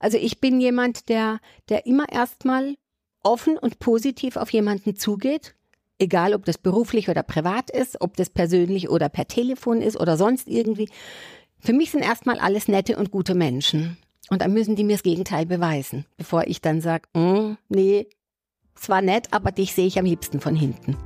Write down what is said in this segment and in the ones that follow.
Also ich bin jemand, der, der immer erstmal offen und positiv auf jemanden zugeht, egal ob das beruflich oder privat ist, ob das persönlich oder per Telefon ist oder sonst irgendwie. Für mich sind erstmal alles nette und gute Menschen. Und dann müssen die mir das Gegenteil beweisen, bevor ich dann sage, mm, nee, es war nett, aber dich sehe ich am liebsten von hinten.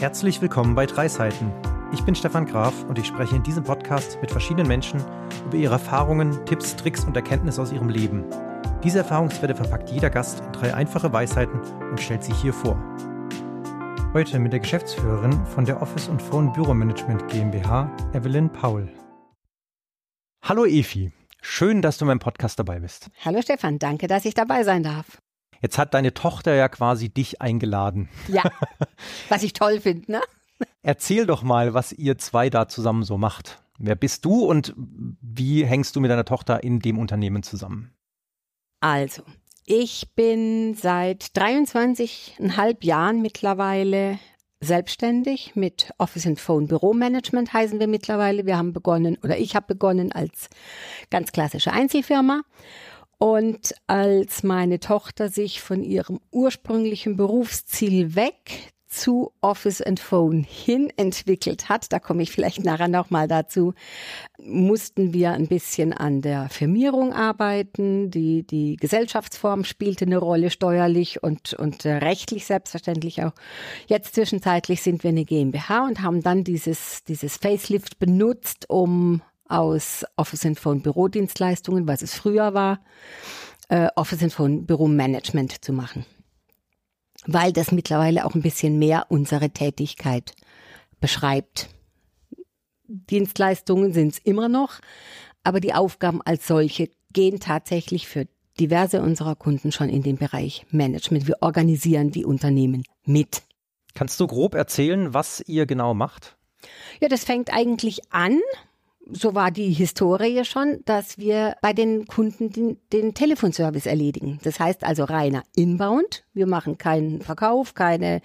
Herzlich willkommen bei Drei Seiten. Ich bin Stefan Graf und ich spreche in diesem Podcast mit verschiedenen Menschen über ihre Erfahrungen, Tipps, Tricks und Erkenntnisse aus ihrem Leben. Diese Erfahrungswerte verpackt jeder Gast in drei einfache Weisheiten und stellt sie hier vor. Heute mit der Geschäftsführerin von der Office und Phone Büromanagement GmbH, Evelyn Paul. Hallo Efi, schön, dass du in meinem Podcast dabei bist. Hallo Stefan, danke, dass ich dabei sein darf. Jetzt hat deine Tochter ja quasi dich eingeladen. Ja, was ich toll finde, ne? Erzähl doch mal, was ihr zwei da zusammen so macht. Wer bist du und wie hängst du mit deiner Tochter in dem Unternehmen zusammen? Also, ich bin seit 23,5 Jahren mittlerweile selbstständig mit Office and Phone Büromanagement heißen wir mittlerweile. Wir haben begonnen oder ich habe begonnen als ganz klassische Einzelfirma. Und als meine Tochter sich von ihrem ursprünglichen Berufsziel weg zu Office and Phone hin entwickelt hat, da komme ich vielleicht nachher nochmal dazu, mussten wir ein bisschen an der Firmierung arbeiten. Die, die Gesellschaftsform spielte eine Rolle steuerlich und, und äh, rechtlich selbstverständlich auch. Jetzt zwischenzeitlich sind wir eine GmbH und haben dann dieses, dieses Facelift benutzt, um aus Office and Phone Bürodienstleistungen, was es früher war, äh, Office and Phone Büromanagement zu machen weil das mittlerweile auch ein bisschen mehr unsere Tätigkeit beschreibt. Dienstleistungen sind es immer noch, aber die Aufgaben als solche gehen tatsächlich für diverse unserer Kunden schon in den Bereich Management. Wir organisieren die Unternehmen mit. Kannst du grob erzählen, was ihr genau macht? Ja, das fängt eigentlich an so war die Historie schon, dass wir bei den Kunden den, den, Telefonservice erledigen. Das heißt also reiner Inbound. Wir machen keinen Verkauf, keine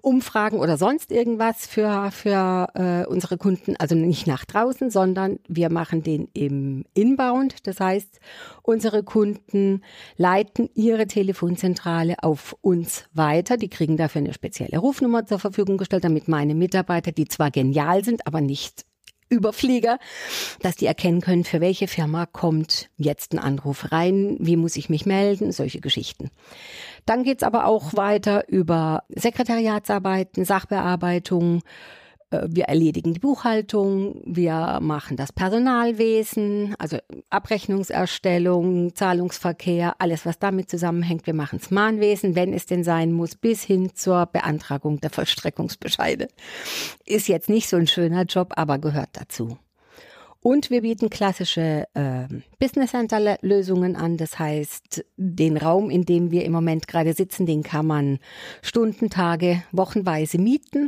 Umfragen oder sonst irgendwas für, für äh, unsere Kunden, also nicht nach draußen, sondern wir machen den im Inbound. Das heißt, unsere Kunden leiten ihre Telefonzentrale auf uns weiter. Die kriegen dafür eine spezielle Rufnummer zur Verfügung gestellt, damit meine Mitarbeiter, die zwar genial sind, aber nicht Überflieger, dass die erkennen können, für welche Firma kommt jetzt ein Anruf rein, wie muss ich mich melden, solche Geschichten. Dann geht's aber auch weiter über Sekretariatsarbeiten, Sachbearbeitung, äh, wir erledigen die Buchhaltung, wir machen das Personalwesen, also Abrechnungserstellung, Zahlungsverkehr, alles, was damit zusammenhängt. Wir machen das Mahnwesen, wenn es denn sein muss, bis hin zur Beantragung der Vollstreckungsbescheide. Ist jetzt nicht so ein schöner Job, aber gehört dazu. Und wir bieten klassische äh, Business Center Lösungen an. Das heißt, den Raum, in dem wir im Moment gerade sitzen, den kann man Stunden, Tage, wochenweise mieten.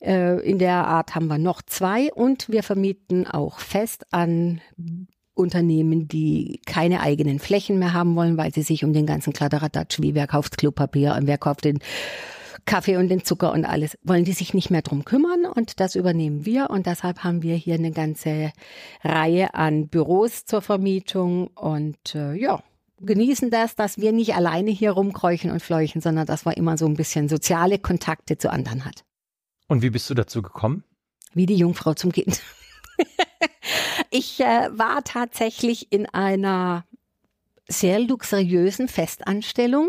Äh, in der Art haben wir noch zwei und wir vermieten auch fest an Unternehmen, die keine eigenen Flächen mehr haben wollen, weil sie sich um den ganzen Kladderadatsch, wie wer kauft Klopapier und wer kauft den Kaffee und den Zucker und alles, wollen die sich nicht mehr drum kümmern und das übernehmen wir und deshalb haben wir hier eine ganze Reihe an Büros zur Vermietung und äh, ja, genießen das, dass wir nicht alleine hier rumkräuchen und fleuchen, sondern dass man immer so ein bisschen soziale Kontakte zu anderen hat. Und wie bist du dazu gekommen? Wie die Jungfrau zum Kind. ich äh, war tatsächlich in einer sehr luxuriösen Festanstellung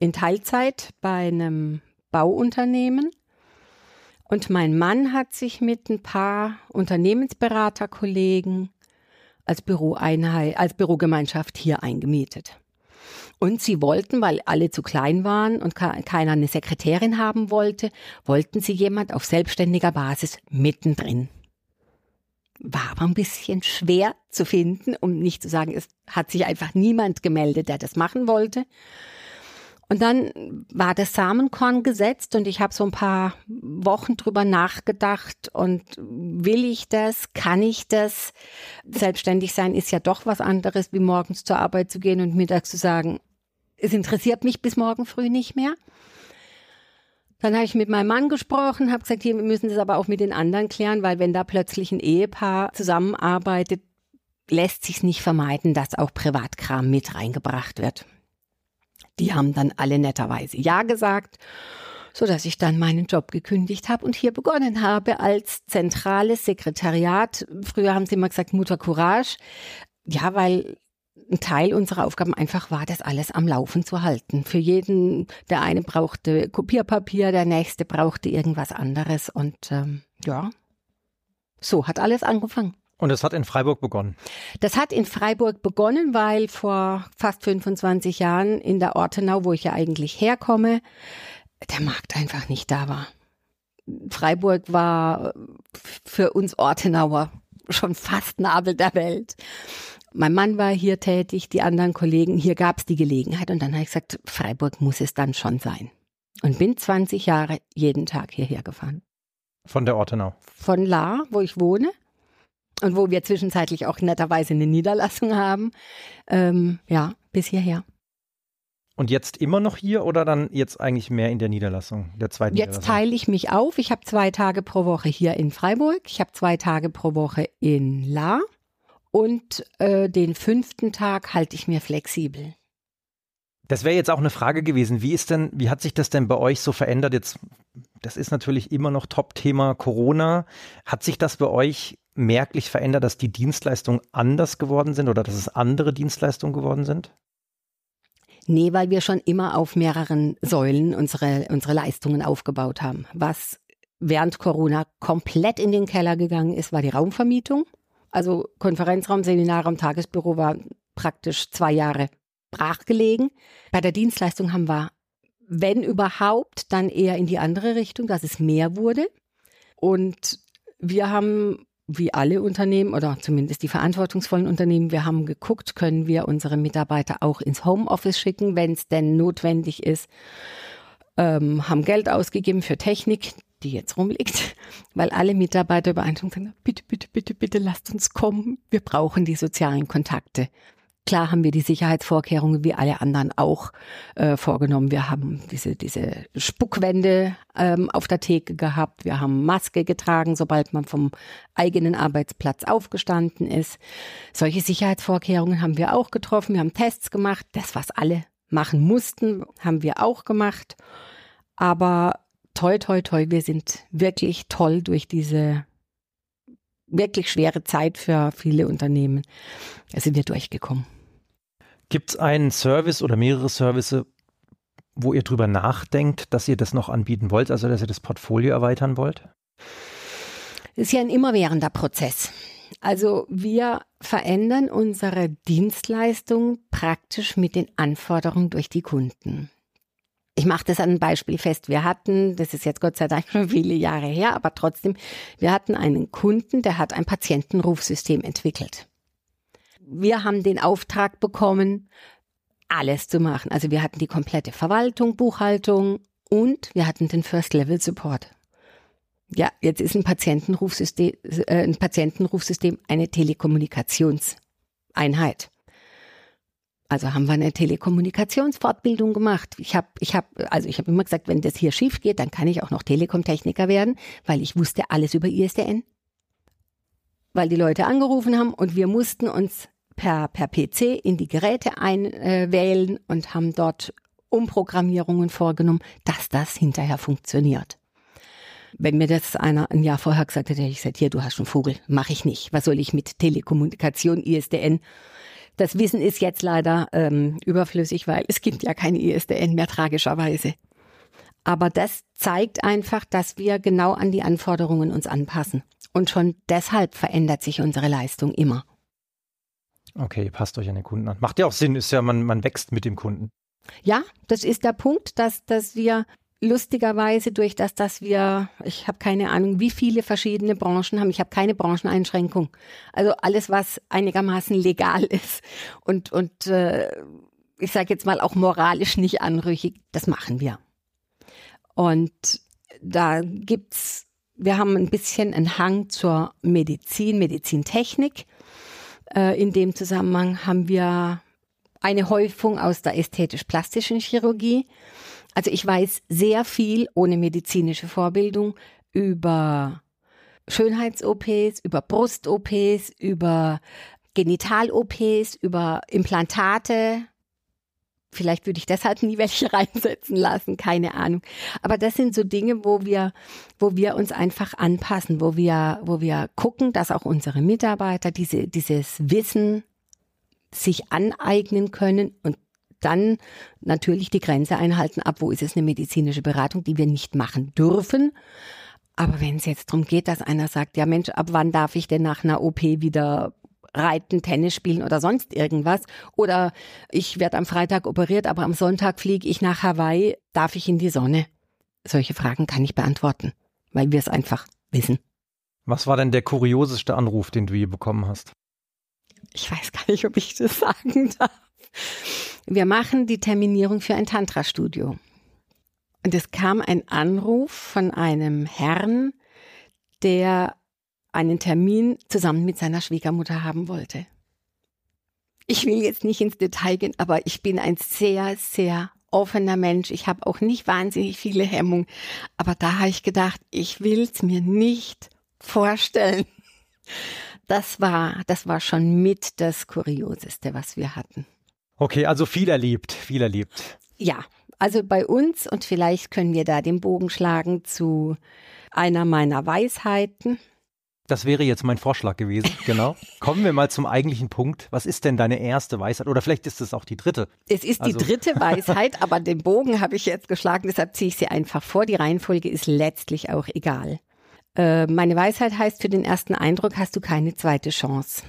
in Teilzeit bei einem Bauunternehmen. Und mein Mann hat sich mit ein paar Unternehmensberaterkollegen als Büroeinheit, als Bürogemeinschaft hier eingemietet. Und sie wollten, weil alle zu klein waren und keiner eine Sekretärin haben wollte, wollten sie jemand auf selbstständiger Basis mittendrin. War aber ein bisschen schwer zu finden, um nicht zu sagen, es hat sich einfach niemand gemeldet, der das machen wollte. Und dann war das Samenkorn gesetzt und ich habe so ein paar Wochen drüber nachgedacht und will ich das, kann ich das? Selbstständig sein ist ja doch was anderes, wie morgens zur Arbeit zu gehen und mittags zu sagen, es interessiert mich bis morgen früh nicht mehr. Dann habe ich mit meinem Mann gesprochen, habe gesagt, hier, wir müssen das aber auch mit den anderen klären, weil wenn da plötzlich ein Ehepaar zusammenarbeitet, lässt sich nicht vermeiden, dass auch Privatkram mit reingebracht wird. Die haben dann alle netterweise Ja gesagt, so dass ich dann meinen Job gekündigt habe und hier begonnen habe als zentrales Sekretariat. Früher haben sie immer gesagt Mutter Courage. Ja, weil ein Teil unserer Aufgaben einfach war, das alles am Laufen zu halten. Für jeden, der eine brauchte Kopierpapier, der nächste brauchte irgendwas anderes und ähm, ja, so hat alles angefangen. Und es hat in Freiburg begonnen? Das hat in Freiburg begonnen, weil vor fast 25 Jahren in der Ortenau, wo ich ja eigentlich herkomme, der Markt einfach nicht da war. Freiburg war für uns Ortenauer schon fast Nabel der Welt. Mein Mann war hier tätig, die anderen Kollegen, hier gab es die Gelegenheit und dann habe ich gesagt, Freiburg muss es dann schon sein. Und bin 20 Jahre jeden Tag hierher gefahren. Von der Ortenau? Von La, wo ich wohne und wo wir zwischenzeitlich auch netterweise eine Niederlassung haben. Ähm, ja, bis hierher. Und jetzt immer noch hier oder dann jetzt eigentlich mehr in der Niederlassung, der zweiten Jetzt teile ich mich auf. Ich habe zwei Tage pro Woche hier in Freiburg. Ich habe zwei Tage pro Woche in La. Und äh, den fünften Tag halte ich mir flexibel. Das wäre jetzt auch eine Frage gewesen. Wie ist denn, wie hat sich das denn bei euch so verändert? Jetzt, das ist natürlich immer noch Top-Thema Corona. Hat sich das bei euch merklich verändert, dass die Dienstleistungen anders geworden sind oder dass es andere Dienstleistungen geworden sind? Nee, weil wir schon immer auf mehreren Säulen unsere, unsere Leistungen aufgebaut haben. Was während Corona komplett in den Keller gegangen ist, war die Raumvermietung. Also Konferenzraum, Seminarraum, Tagesbüro war praktisch zwei Jahre brachgelegen. Bei der Dienstleistung haben wir, wenn überhaupt, dann eher in die andere Richtung, dass es mehr wurde. Und wir haben wie alle Unternehmen oder zumindest die verantwortungsvollen Unternehmen, wir haben geguckt, können wir unsere Mitarbeiter auch ins Homeoffice schicken, wenn es denn notwendig ist. Ähm, haben Geld ausgegeben für Technik, die jetzt rumliegt, weil alle Mitarbeiter übereinstimmend sagen, bitte, bitte, bitte, bitte lasst uns kommen. Wir brauchen die sozialen Kontakte. Klar haben wir die Sicherheitsvorkehrungen wie alle anderen auch äh, vorgenommen. Wir haben diese, diese Spuckwände ähm, auf der Theke gehabt. Wir haben Maske getragen, sobald man vom eigenen Arbeitsplatz aufgestanden ist. Solche Sicherheitsvorkehrungen haben wir auch getroffen. Wir haben Tests gemacht. Das, was alle machen mussten, haben wir auch gemacht. Aber toi, toi, toi, wir sind wirklich toll durch diese wirklich schwere Zeit für viele Unternehmen. Da sind wir durchgekommen. Gibt es einen Service oder mehrere Services, wo ihr drüber nachdenkt, dass ihr das noch anbieten wollt, also dass ihr das Portfolio erweitern wollt? Ist ja ein immerwährender Prozess. Also wir verändern unsere Dienstleistung praktisch mit den Anforderungen durch die Kunden. Ich mache das an einem Beispiel fest. Wir hatten, das ist jetzt Gott sei Dank schon viele Jahre her, aber trotzdem, wir hatten einen Kunden, der hat ein Patientenrufsystem entwickelt wir haben den Auftrag bekommen, alles zu machen. Also wir hatten die komplette Verwaltung, Buchhaltung und wir hatten den First Level Support. Ja, jetzt ist ein Patientenrufsystem, äh, ein Patientenrufsystem eine Telekommunikationseinheit. Also haben wir eine Telekommunikationsfortbildung gemacht. Ich habe, ich habe, also ich habe immer gesagt, wenn das hier schief geht, dann kann ich auch noch Telekom-Techniker werden, weil ich wusste alles über ISDN. Weil die Leute angerufen haben und wir mussten uns per, per PC in die Geräte einwählen äh, und haben dort Umprogrammierungen vorgenommen, dass das hinterher funktioniert. Wenn mir das einer ein Jahr vorher gesagt hätte, hätte ich gesagt, hier, du hast schon Vogel, mache ich nicht. Was soll ich mit Telekommunikation, ISDN? Das Wissen ist jetzt leider ähm, überflüssig, weil es gibt ja keine ISDN mehr, tragischerweise. Aber das zeigt einfach, dass wir genau an die Anforderungen uns anpassen. Und schon deshalb verändert sich unsere Leistung immer. Okay, passt euch an den Kunden an. Macht ja auch Sinn, ist ja, man, man wächst mit dem Kunden. Ja, das ist der Punkt, dass, dass wir lustigerweise durch das, dass wir, ich habe keine Ahnung, wie viele verschiedene Branchen haben. Ich habe keine Brancheneinschränkung. Also alles, was einigermaßen legal ist und, und äh, ich sage jetzt mal auch moralisch nicht anrüchig, das machen wir. Und da gibt's, wir haben ein bisschen einen Hang zur Medizin, Medizintechnik. Äh, in dem Zusammenhang haben wir eine Häufung aus der ästhetisch-plastischen Chirurgie. Also ich weiß sehr viel ohne medizinische Vorbildung über Schönheits-OPs, über Brust-OPs, über Genital-OPs, über Implantate. Vielleicht würde ich deshalb nie welche reinsetzen lassen, keine Ahnung. Aber das sind so Dinge, wo wir, wo wir uns einfach anpassen, wo wir, wo wir gucken, dass auch unsere Mitarbeiter diese, dieses Wissen sich aneignen können und dann natürlich die Grenze einhalten, ab wo ist es eine medizinische Beratung, die wir nicht machen dürfen. Aber wenn es jetzt darum geht, dass einer sagt, ja Mensch, ab wann darf ich denn nach einer OP wieder reiten, Tennis spielen oder sonst irgendwas? Oder ich werde am Freitag operiert, aber am Sonntag fliege ich nach Hawaii, darf ich in die Sonne? Solche Fragen kann ich beantworten, weil wir es einfach wissen. Was war denn der kurioseste Anruf, den du je bekommen hast? Ich weiß gar nicht, ob ich das sagen darf. Wir machen die Terminierung für ein Tantra-Studio. Und es kam ein Anruf von einem Herrn, der einen Termin zusammen mit seiner Schwiegermutter haben wollte. Ich will jetzt nicht ins Detail gehen, aber ich bin ein sehr, sehr offener Mensch. Ich habe auch nicht wahnsinnig viele Hemmungen. Aber da habe ich gedacht, ich will es mir nicht vorstellen. Das war, das war schon mit das Kurioseste, was wir hatten. Okay, also viel erlebt, viel erlebt. Ja, also bei uns und vielleicht können wir da den Bogen schlagen zu einer meiner Weisheiten. Das wäre jetzt mein Vorschlag gewesen, genau. Kommen wir mal zum eigentlichen Punkt. Was ist denn deine erste Weisheit? Oder vielleicht ist es auch die dritte. Es ist also. die dritte Weisheit, aber den Bogen habe ich jetzt geschlagen, deshalb ziehe ich sie einfach vor. Die Reihenfolge ist letztlich auch egal. Äh, meine Weisheit heißt, für den ersten Eindruck hast du keine zweite Chance.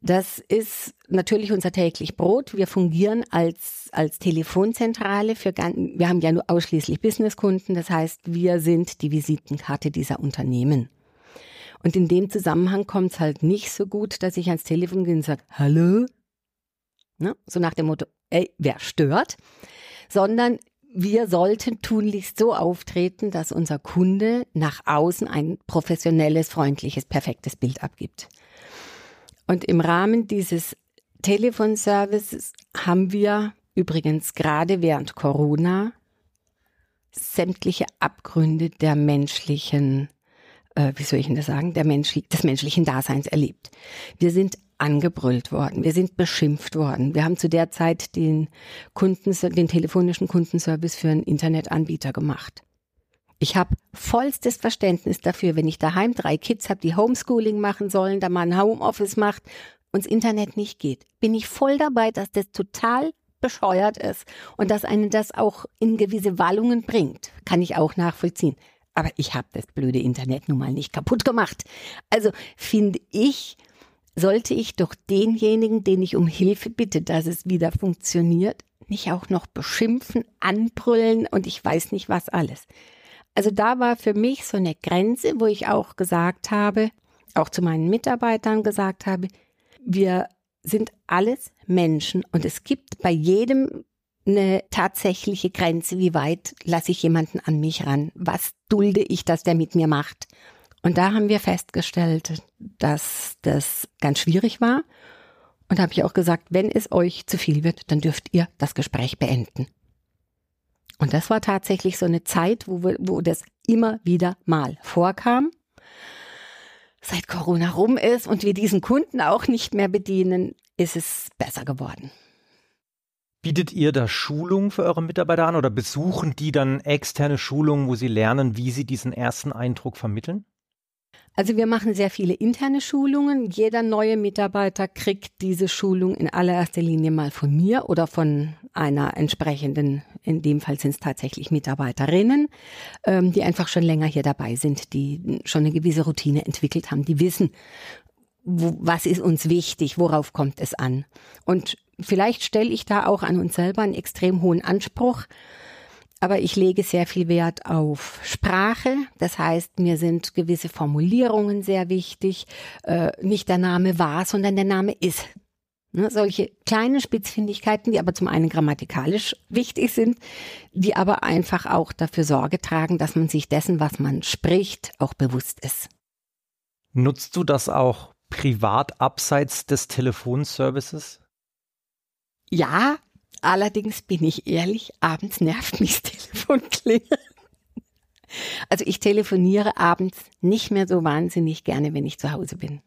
Das ist natürlich unser täglich Brot. Wir fungieren als, als Telefonzentrale für, wir haben ja nur ausschließlich Businesskunden. Das heißt, wir sind die Visitenkarte dieser Unternehmen. Und in dem Zusammenhang kommt es halt nicht so gut, dass ich ans Telefon gehe und sage, hallo? Ne? So nach dem Motto, ey, wer stört? Sondern wir sollten tunlichst so auftreten, dass unser Kunde nach außen ein professionelles, freundliches, perfektes Bild abgibt. Und im Rahmen dieses Telefonservices haben wir übrigens gerade während Corona sämtliche Abgründe der menschlichen, äh, wie soll ich denn das sagen, der Mensch, des menschlichen Daseins erlebt. Wir sind angebrüllt worden, wir sind beschimpft worden. Wir haben zu der Zeit den Kunden, den telefonischen Kundenservice für einen Internetanbieter gemacht. Ich habe vollstes Verständnis dafür, wenn ich daheim drei Kids habe, die Homeschooling machen sollen, da man Homeoffice macht und das Internet nicht geht. Bin ich voll dabei, dass das total bescheuert ist und dass einen das auch in gewisse Wallungen bringt. Kann ich auch nachvollziehen. Aber ich habe das blöde Internet nun mal nicht kaputt gemacht. Also finde ich, sollte ich doch denjenigen, den ich um Hilfe bitte, dass es wieder funktioniert, nicht auch noch beschimpfen, anbrüllen und ich weiß nicht was alles. Also da war für mich so eine Grenze, wo ich auch gesagt habe, auch zu meinen Mitarbeitern gesagt habe, wir sind alles Menschen und es gibt bei jedem eine tatsächliche Grenze, wie weit lasse ich jemanden an mich ran? Was dulde ich, dass der mit mir macht? Und da haben wir festgestellt, dass das ganz schwierig war. Und habe ich auch gesagt, wenn es euch zu viel wird, dann dürft ihr das Gespräch beenden. Und das war tatsächlich so eine Zeit, wo, wo das immer wieder mal vorkam. Seit Corona rum ist und wir diesen Kunden auch nicht mehr bedienen, ist es besser geworden. Bietet ihr da Schulungen für eure Mitarbeiter an oder besuchen die dann externe Schulungen, wo sie lernen, wie sie diesen ersten Eindruck vermitteln? Also wir machen sehr viele interne Schulungen. Jeder neue Mitarbeiter kriegt diese Schulung in allererster Linie mal von mir oder von einer entsprechenden, in dem Fall sind es tatsächlich Mitarbeiterinnen, ähm, die einfach schon länger hier dabei sind, die schon eine gewisse Routine entwickelt haben, die wissen, wo, was ist uns wichtig, worauf kommt es an. Und vielleicht stelle ich da auch an uns selber einen extrem hohen Anspruch aber ich lege sehr viel Wert auf Sprache. Das heißt, mir sind gewisse Formulierungen sehr wichtig. Äh, nicht der Name war, sondern der Name ist. Ne, solche kleinen Spitzfindigkeiten, die aber zum einen grammatikalisch wichtig sind, die aber einfach auch dafür Sorge tragen, dass man sich dessen, was man spricht, auch bewusst ist. Nutzt du das auch privat abseits des Telefonservices? Ja, Allerdings bin ich ehrlich, abends nervt mich das Telefon klingeln. Also ich telefoniere abends nicht mehr so wahnsinnig gerne, wenn ich zu Hause bin.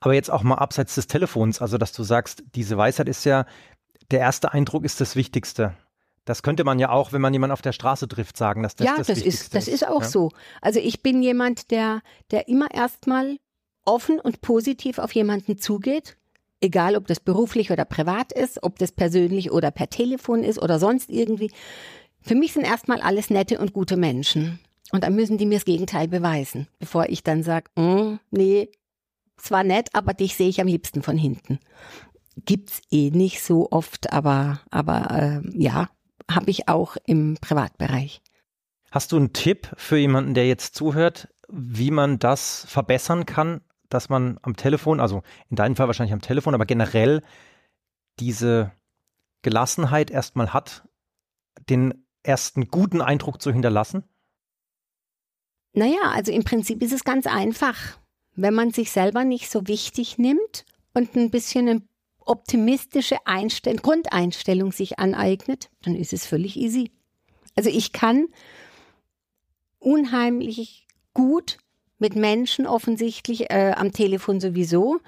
Aber jetzt auch mal abseits des Telefons, also dass du sagst, diese Weisheit ist ja, der erste Eindruck ist das Wichtigste. Das könnte man ja auch, wenn man jemanden auf der Straße trifft, sagen, dass das ja, das, das Wichtigste ist. Das ist auch ja? so. Also ich bin jemand, der, der immer erstmal offen und positiv auf jemanden zugeht, egal ob das beruflich oder privat ist, ob das persönlich oder per Telefon ist oder sonst irgendwie. Für mich sind erstmal alles nette und gute Menschen. Und dann müssen die mir das Gegenteil beweisen, bevor ich dann sage, mm, nee, es war nett, aber dich sehe ich am liebsten von hinten. Gibt's eh nicht so oft, aber, aber äh, ja, habe ich auch im Privatbereich. Hast du einen Tipp für jemanden, der jetzt zuhört, wie man das verbessern kann, dass man am Telefon, also in deinem Fall wahrscheinlich am Telefon, aber generell diese Gelassenheit erstmal hat, den ersten guten Eindruck zu hinterlassen? Naja, also im Prinzip ist es ganz einfach. Wenn man sich selber nicht so wichtig nimmt und ein bisschen eine optimistische Einstell Grundeinstellung sich aneignet, dann ist es völlig easy. Also ich kann unheimlich gut mit Menschen offensichtlich, äh, am Telefon sowieso,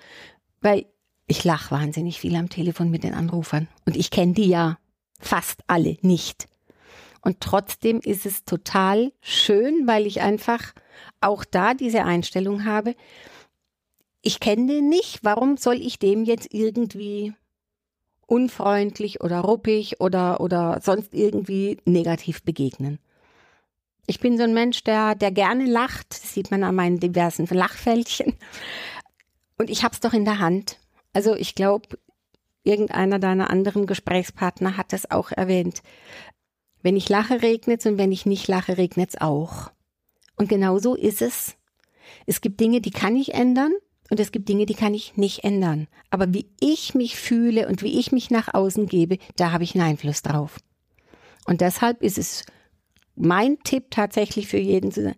weil ich lache wahnsinnig viel am Telefon mit den Anrufern. Und ich kenne die ja fast alle nicht. Und trotzdem ist es total schön, weil ich einfach auch da diese Einstellung habe. Ich kenne den nicht, warum soll ich dem jetzt irgendwie unfreundlich oder ruppig oder, oder sonst irgendwie negativ begegnen? Ich bin so ein Mensch, der, der gerne lacht. Das sieht man an meinen diversen Lachfältchen. Und ich habe es doch in der Hand. Also ich glaube, irgendeiner deiner anderen Gesprächspartner hat es auch erwähnt. Wenn ich lache, regnet's und wenn ich nicht lache, regnet's auch. Und genau so ist es. Es gibt Dinge, die kann ich ändern und es gibt Dinge, die kann ich nicht ändern. Aber wie ich mich fühle und wie ich mich nach außen gebe, da habe ich einen Einfluss drauf. Und deshalb ist es mein Tipp tatsächlich für jeden zu sagen,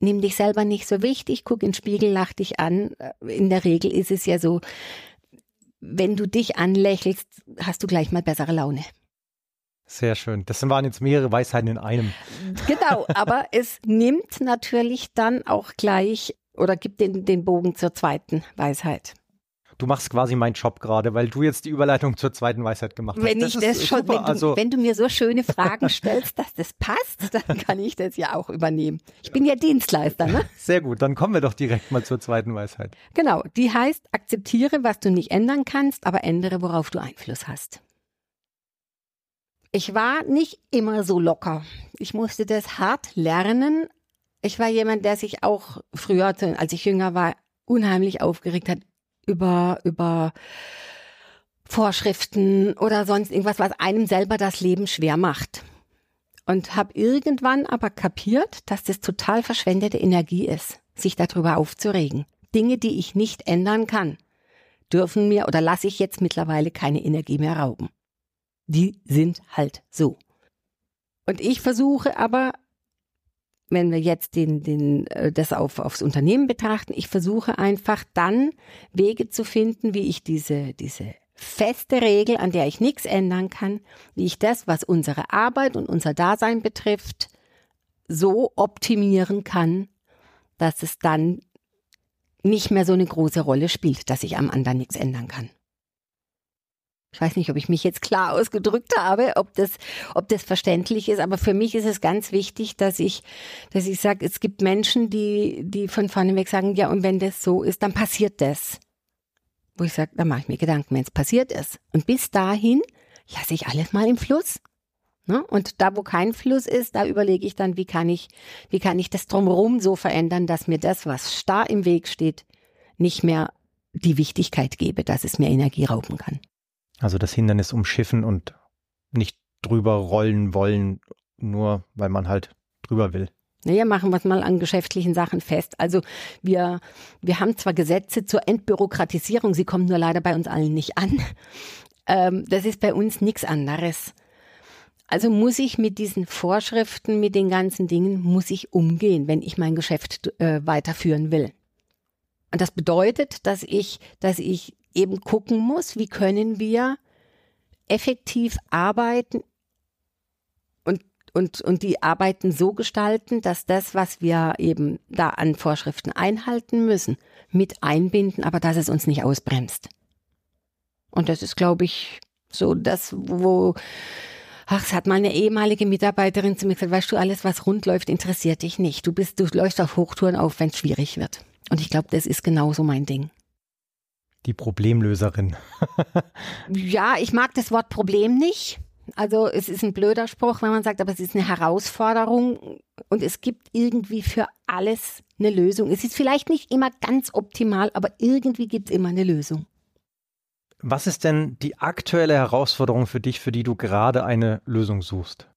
nimm dich selber nicht so wichtig, guck in den Spiegel, lach dich an. In der Regel ist es ja so, wenn du dich anlächelst, hast du gleich mal bessere Laune. Sehr schön. Das waren jetzt mehrere Weisheiten in einem. Genau, aber es nimmt natürlich dann auch gleich oder gibt den, den Bogen zur zweiten Weisheit. Du machst quasi meinen Job gerade, weil du jetzt die Überleitung zur zweiten Weisheit gemacht hast. Wenn das ich das schon, wenn du, also, wenn du mir so schöne Fragen stellst, dass das passt, dann kann ich das ja auch übernehmen. Ich bin ja Dienstleister, ne? Sehr gut, dann kommen wir doch direkt mal zur zweiten Weisheit. Genau, die heißt, akzeptiere, was du nicht ändern kannst, aber ändere, worauf du Einfluss hast. Ich war nicht immer so locker. Ich musste das hart lernen. Ich war jemand, der sich auch früher, als ich jünger war, unheimlich aufgeregt hat über, über Vorschriften oder sonst irgendwas, was einem selber das Leben schwer macht. Und habe irgendwann aber kapiert, dass das total verschwendete Energie ist, sich darüber aufzuregen. Dinge, die ich nicht ändern kann, dürfen mir oder lasse ich jetzt mittlerweile keine Energie mehr rauben die sind halt so. Und ich versuche aber, wenn wir jetzt den, den, äh, das auf, aufs Unternehmen betrachten, ich versuche einfach dann Wege zu finden, wie ich diese, diese feste Regel, an der ich nichts ändern kann, wie ich das, was unsere Arbeit und unser Dasein betrifft, so optimieren kann, dass es dann nicht mehr so eine große Rolle spielt, dass ich am anderen nichts ändern kann. Ich weiß nicht, ob ich mich jetzt klar ausgedrückt habe, ob das, ob das verständlich ist, aber für mich ist es ganz wichtig, dass ich, dass ich sage, es gibt Menschen, die, die von vorne weg sagen, ja, und wenn das so ist, dann passiert das. Wo ich sage, dann mache ich mir Gedanken, wenn es passiert ist. Und bis dahin lasse ich alles mal im Fluss. Ne? Und da, wo kein Fluss ist, da überlege ich dann, wie kann ich, wie kann ich das drumherum so verändern, dass mir das, was starr im Weg steht, nicht mehr die Wichtigkeit gebe, dass es mir Energie rauben kann. Also das Hindernis umschiffen und nicht drüber rollen wollen, nur weil man halt drüber will. Naja, machen wir es mal an geschäftlichen Sachen fest. Also wir, wir haben zwar Gesetze zur Entbürokratisierung, sie kommen nur leider bei uns allen nicht an. Ähm, das ist bei uns nichts anderes. Also muss ich mit diesen Vorschriften, mit den ganzen Dingen, muss ich umgehen, wenn ich mein Geschäft äh, weiterführen will. Und das bedeutet, dass ich, dass ich eben gucken muss, wie können wir effektiv arbeiten und, und, und die Arbeiten so gestalten, dass das, was wir eben da an Vorschriften einhalten müssen, mit einbinden, aber dass es uns nicht ausbremst. Und das ist, glaube ich, so das, wo, ach, es hat mal eine ehemalige Mitarbeiterin zu mir gesagt, weißt du, alles, was rund läuft, interessiert dich nicht. Du bist, du läufst auf Hochtouren auf, wenn es schwierig wird. Und ich glaube, das ist genauso mein Ding. Die Problemlöserin. ja, ich mag das Wort Problem nicht. Also es ist ein blöder Spruch, wenn man sagt, aber es ist eine Herausforderung und es gibt irgendwie für alles eine Lösung. Es ist vielleicht nicht immer ganz optimal, aber irgendwie gibt es immer eine Lösung. Was ist denn die aktuelle Herausforderung für dich, für die du gerade eine Lösung suchst?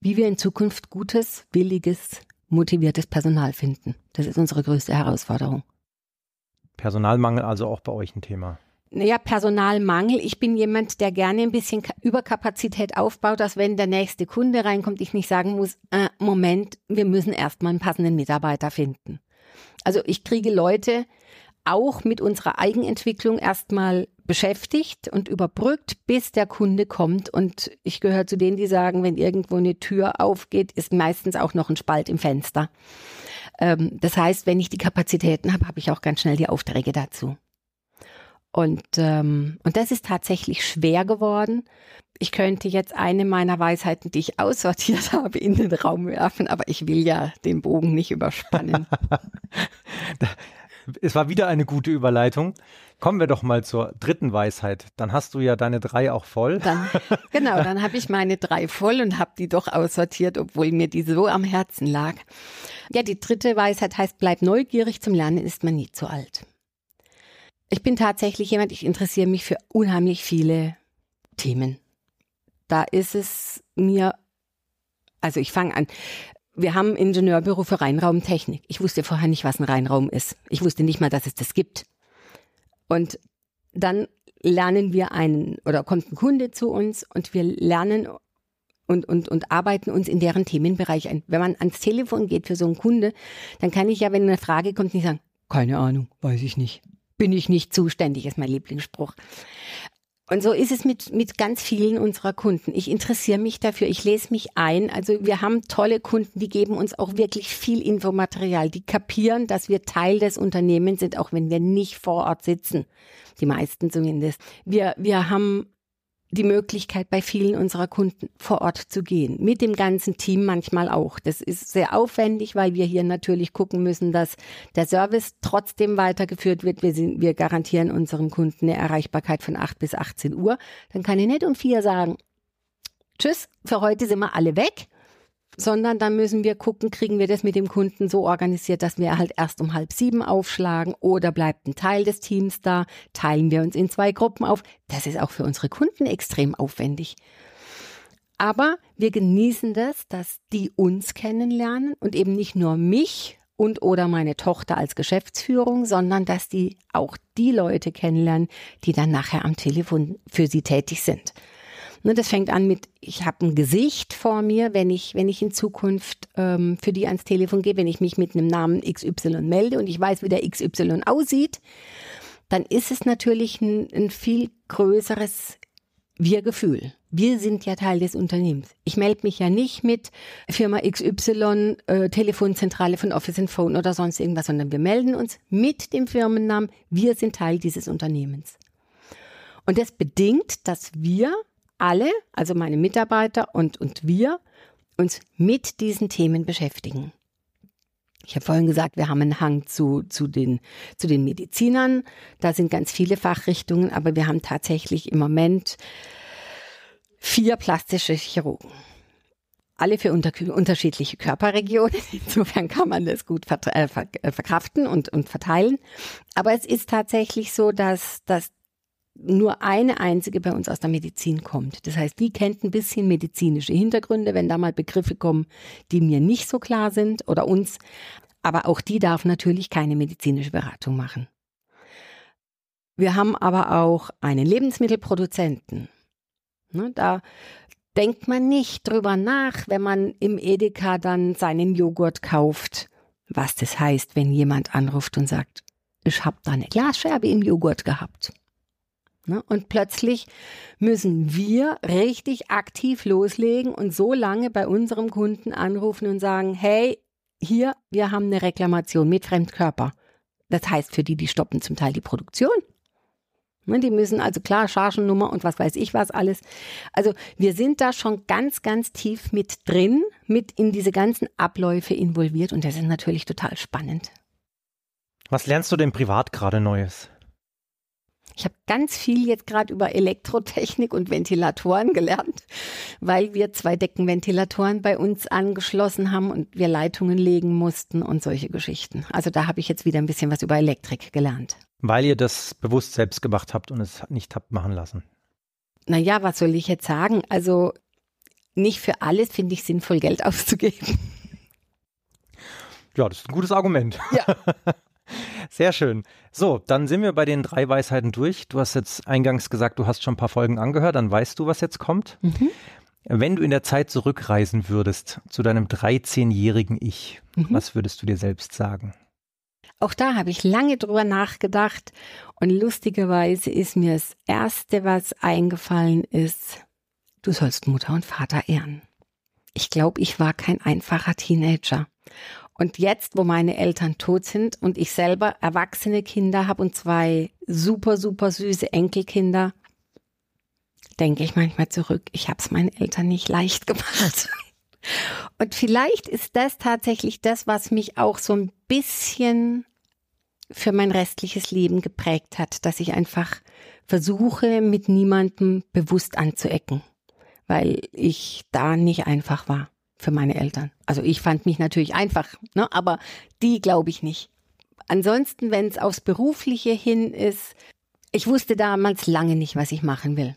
Wie wir in Zukunft gutes, billiges, motiviertes Personal finden. Das ist unsere größte Herausforderung. Personalmangel also auch bei euch ein Thema. Naja, Personalmangel. Ich bin jemand, der gerne ein bisschen Überkapazität aufbaut, dass wenn der nächste Kunde reinkommt, ich nicht sagen muss, äh, Moment, wir müssen erstmal einen passenden Mitarbeiter finden. Also ich kriege Leute auch mit unserer Eigenentwicklung erstmal beschäftigt und überbrückt, bis der Kunde kommt. Und ich gehöre zu denen, die sagen, wenn irgendwo eine Tür aufgeht, ist meistens auch noch ein Spalt im Fenster. Ähm, das heißt, wenn ich die Kapazitäten habe, habe ich auch ganz schnell die Aufträge dazu. Und, ähm, und das ist tatsächlich schwer geworden. Ich könnte jetzt eine meiner Weisheiten, die ich aussortiert habe, in den Raum werfen, aber ich will ja den Bogen nicht überspannen. es war wieder eine gute Überleitung. Kommen wir doch mal zur dritten Weisheit. Dann hast du ja deine drei auch voll. Dann, genau, dann habe ich meine drei voll und habe die doch aussortiert, obwohl mir die so am Herzen lag. Ja, die dritte Weisheit heißt, bleib neugierig, zum Lernen ist man nie zu alt. Ich bin tatsächlich jemand, ich interessiere mich für unheimlich viele Themen. Da ist es mir, also ich fange an. Wir haben ein Ingenieurbüro für Reinraumtechnik. Ich wusste vorher nicht, was ein Reinraum ist. Ich wusste nicht mal, dass es das gibt. Und dann lernen wir einen oder kommt ein Kunde zu uns und wir lernen und, und, und arbeiten uns in deren Themenbereich ein. Wenn man ans Telefon geht für so einen Kunde, dann kann ich ja, wenn eine Frage kommt, nicht sagen, keine Ahnung, weiß ich nicht bin ich nicht zuständig, ist mein Lieblingsspruch. Und so ist es mit, mit ganz vielen unserer Kunden. Ich interessiere mich dafür, ich lese mich ein. Also wir haben tolle Kunden, die geben uns auch wirklich viel Infomaterial. Die kapieren, dass wir Teil des Unternehmens sind, auch wenn wir nicht vor Ort sitzen. Die meisten zumindest. Wir, wir haben die Möglichkeit, bei vielen unserer Kunden vor Ort zu gehen. Mit dem ganzen Team manchmal auch. Das ist sehr aufwendig, weil wir hier natürlich gucken müssen, dass der Service trotzdem weitergeführt wird. Wir, sind, wir garantieren unserem Kunden eine Erreichbarkeit von 8 bis 18 Uhr. Dann kann ich nicht um vier sagen, tschüss, für heute sind wir alle weg sondern dann müssen wir gucken, kriegen wir das mit dem Kunden so organisiert, dass wir halt erst um halb sieben aufschlagen oder bleibt ein Teil des Teams da, teilen wir uns in zwei Gruppen auf. Das ist auch für unsere Kunden extrem aufwendig. Aber wir genießen das, dass die uns kennenlernen und eben nicht nur mich und oder meine Tochter als Geschäftsführung, sondern dass die auch die Leute kennenlernen, die dann nachher am Telefon für sie tätig sind. Ne, das fängt an mit, ich habe ein Gesicht vor mir, wenn ich, wenn ich in Zukunft ähm, für die ans Telefon gehe, wenn ich mich mit einem Namen XY melde und ich weiß, wie der XY aussieht, dann ist es natürlich ein, ein viel größeres Wir-Gefühl. Wir sind ja Teil des Unternehmens. Ich melde mich ja nicht mit Firma XY, äh, Telefonzentrale von Office and Phone oder sonst irgendwas, sondern wir melden uns mit dem Firmennamen. Wir sind Teil dieses Unternehmens. Und das bedingt, dass wir alle, also meine Mitarbeiter und, und wir, uns mit diesen Themen beschäftigen. Ich habe vorhin gesagt, wir haben einen Hang zu, zu, den, zu den Medizinern. Da sind ganz viele Fachrichtungen, aber wir haben tatsächlich im Moment vier plastische Chirurgen. Alle für unter, unterschiedliche Körperregionen. Insofern kann man das gut äh, äh, verkraften und, und verteilen. Aber es ist tatsächlich so, dass, dass nur eine einzige bei uns aus der Medizin kommt. Das heißt, die kennt ein bisschen medizinische Hintergründe, wenn da mal Begriffe kommen, die mir nicht so klar sind oder uns. Aber auch die darf natürlich keine medizinische Beratung machen. Wir haben aber auch einen Lebensmittelproduzenten. Ne, da denkt man nicht drüber nach, wenn man im Edeka dann seinen Joghurt kauft, was das heißt, wenn jemand anruft und sagt, ich habe da eine Glasscherbe im Joghurt gehabt. Ne? Und plötzlich müssen wir richtig aktiv loslegen und so lange bei unserem Kunden anrufen und sagen, hey, hier, wir haben eine Reklamation mit Fremdkörper. Das heißt für die, die stoppen zum Teil die Produktion. Ne, die müssen also klar, Chargennummer und was weiß ich was alles. Also wir sind da schon ganz, ganz tief mit drin, mit in diese ganzen Abläufe involviert und das ist natürlich total spannend. Was lernst du denn privat gerade Neues? Ich habe ganz viel jetzt gerade über Elektrotechnik und Ventilatoren gelernt, weil wir zwei Deckenventilatoren bei uns angeschlossen haben und wir Leitungen legen mussten und solche Geschichten. Also da habe ich jetzt wieder ein bisschen was über Elektrik gelernt. Weil ihr das bewusst selbst gemacht habt und es nicht habt machen lassen. Naja, was soll ich jetzt sagen? Also nicht für alles finde ich sinnvoll, Geld auszugeben. Ja, das ist ein gutes Argument. Ja. Sehr schön. So, dann sind wir bei den drei Weisheiten durch. Du hast jetzt eingangs gesagt, du hast schon ein paar Folgen angehört, dann weißt du, was jetzt kommt. Mhm. Wenn du in der Zeit zurückreisen würdest zu deinem 13-jährigen Ich, mhm. was würdest du dir selbst sagen? Auch da habe ich lange drüber nachgedacht und lustigerweise ist mir das Erste, was eingefallen ist, du sollst Mutter und Vater ehren. Ich glaube, ich war kein einfacher Teenager. Und jetzt, wo meine Eltern tot sind und ich selber erwachsene Kinder habe und zwei super, super süße Enkelkinder, denke ich manchmal zurück, ich habe es meinen Eltern nicht leicht gemacht. Und vielleicht ist das tatsächlich das, was mich auch so ein bisschen für mein restliches Leben geprägt hat, dass ich einfach versuche, mit niemandem bewusst anzuecken, weil ich da nicht einfach war für meine Eltern. Also ich fand mich natürlich einfach, ne, aber die glaube ich nicht. Ansonsten, wenn es aufs Berufliche hin ist, ich wusste damals lange nicht, was ich machen will.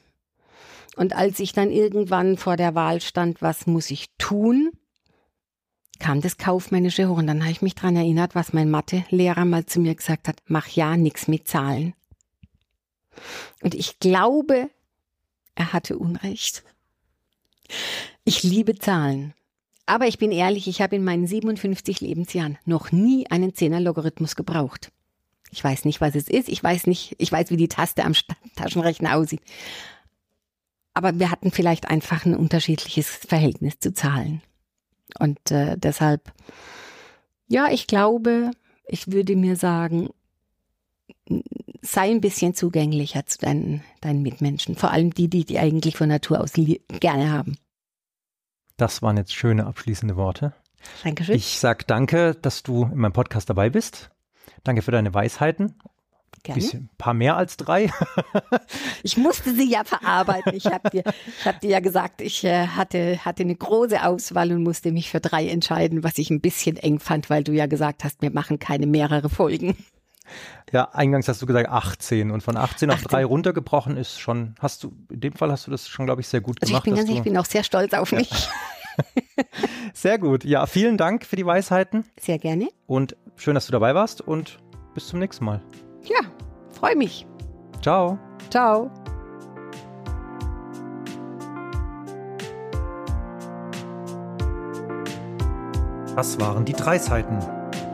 Und als ich dann irgendwann vor der Wahl stand, was muss ich tun, kam das Kaufmännische hoch und dann habe ich mich daran erinnert, was mein Mathelehrer mal zu mir gesagt hat, mach ja nichts mit Zahlen. Und ich glaube, er hatte Unrecht. Ich liebe Zahlen. Aber ich bin ehrlich, ich habe in meinen 57 Lebensjahren noch nie einen Zehner-Logarithmus gebraucht. Ich weiß nicht, was es ist. Ich weiß nicht, ich weiß, wie die Taste am Taschenrechner aussieht. Aber wir hatten vielleicht einfach ein unterschiedliches Verhältnis zu Zahlen. Und äh, deshalb, ja, ich glaube, ich würde mir sagen, sei ein bisschen zugänglicher zu deinen, deinen Mitmenschen. Vor allem die, die die eigentlich von Natur aus gerne haben. Das waren jetzt schöne abschließende Worte. Dankeschön. Ich sag danke, dass du in meinem Podcast dabei bist. Danke für deine Weisheiten. Gerne. Bisschen, ein paar mehr als drei. ich musste sie ja verarbeiten. Ich habe dir, hab dir ja gesagt, ich äh, hatte, hatte eine große Auswahl und musste mich für drei entscheiden, was ich ein bisschen eng fand, weil du ja gesagt hast, wir machen keine mehrere Folgen. Ja, eingangs hast du gesagt 18 und von 18 auf 3 runtergebrochen ist schon, hast du, in dem Fall hast du das schon, glaube ich, sehr gut gemacht. Also ich, bin ganz, ich bin auch sehr stolz auf mich. sehr gut. Ja, vielen Dank für die Weisheiten. Sehr gerne. Und schön, dass du dabei warst und bis zum nächsten Mal. Ja, freue mich. Ciao. Ciao. Das waren die drei Seiten.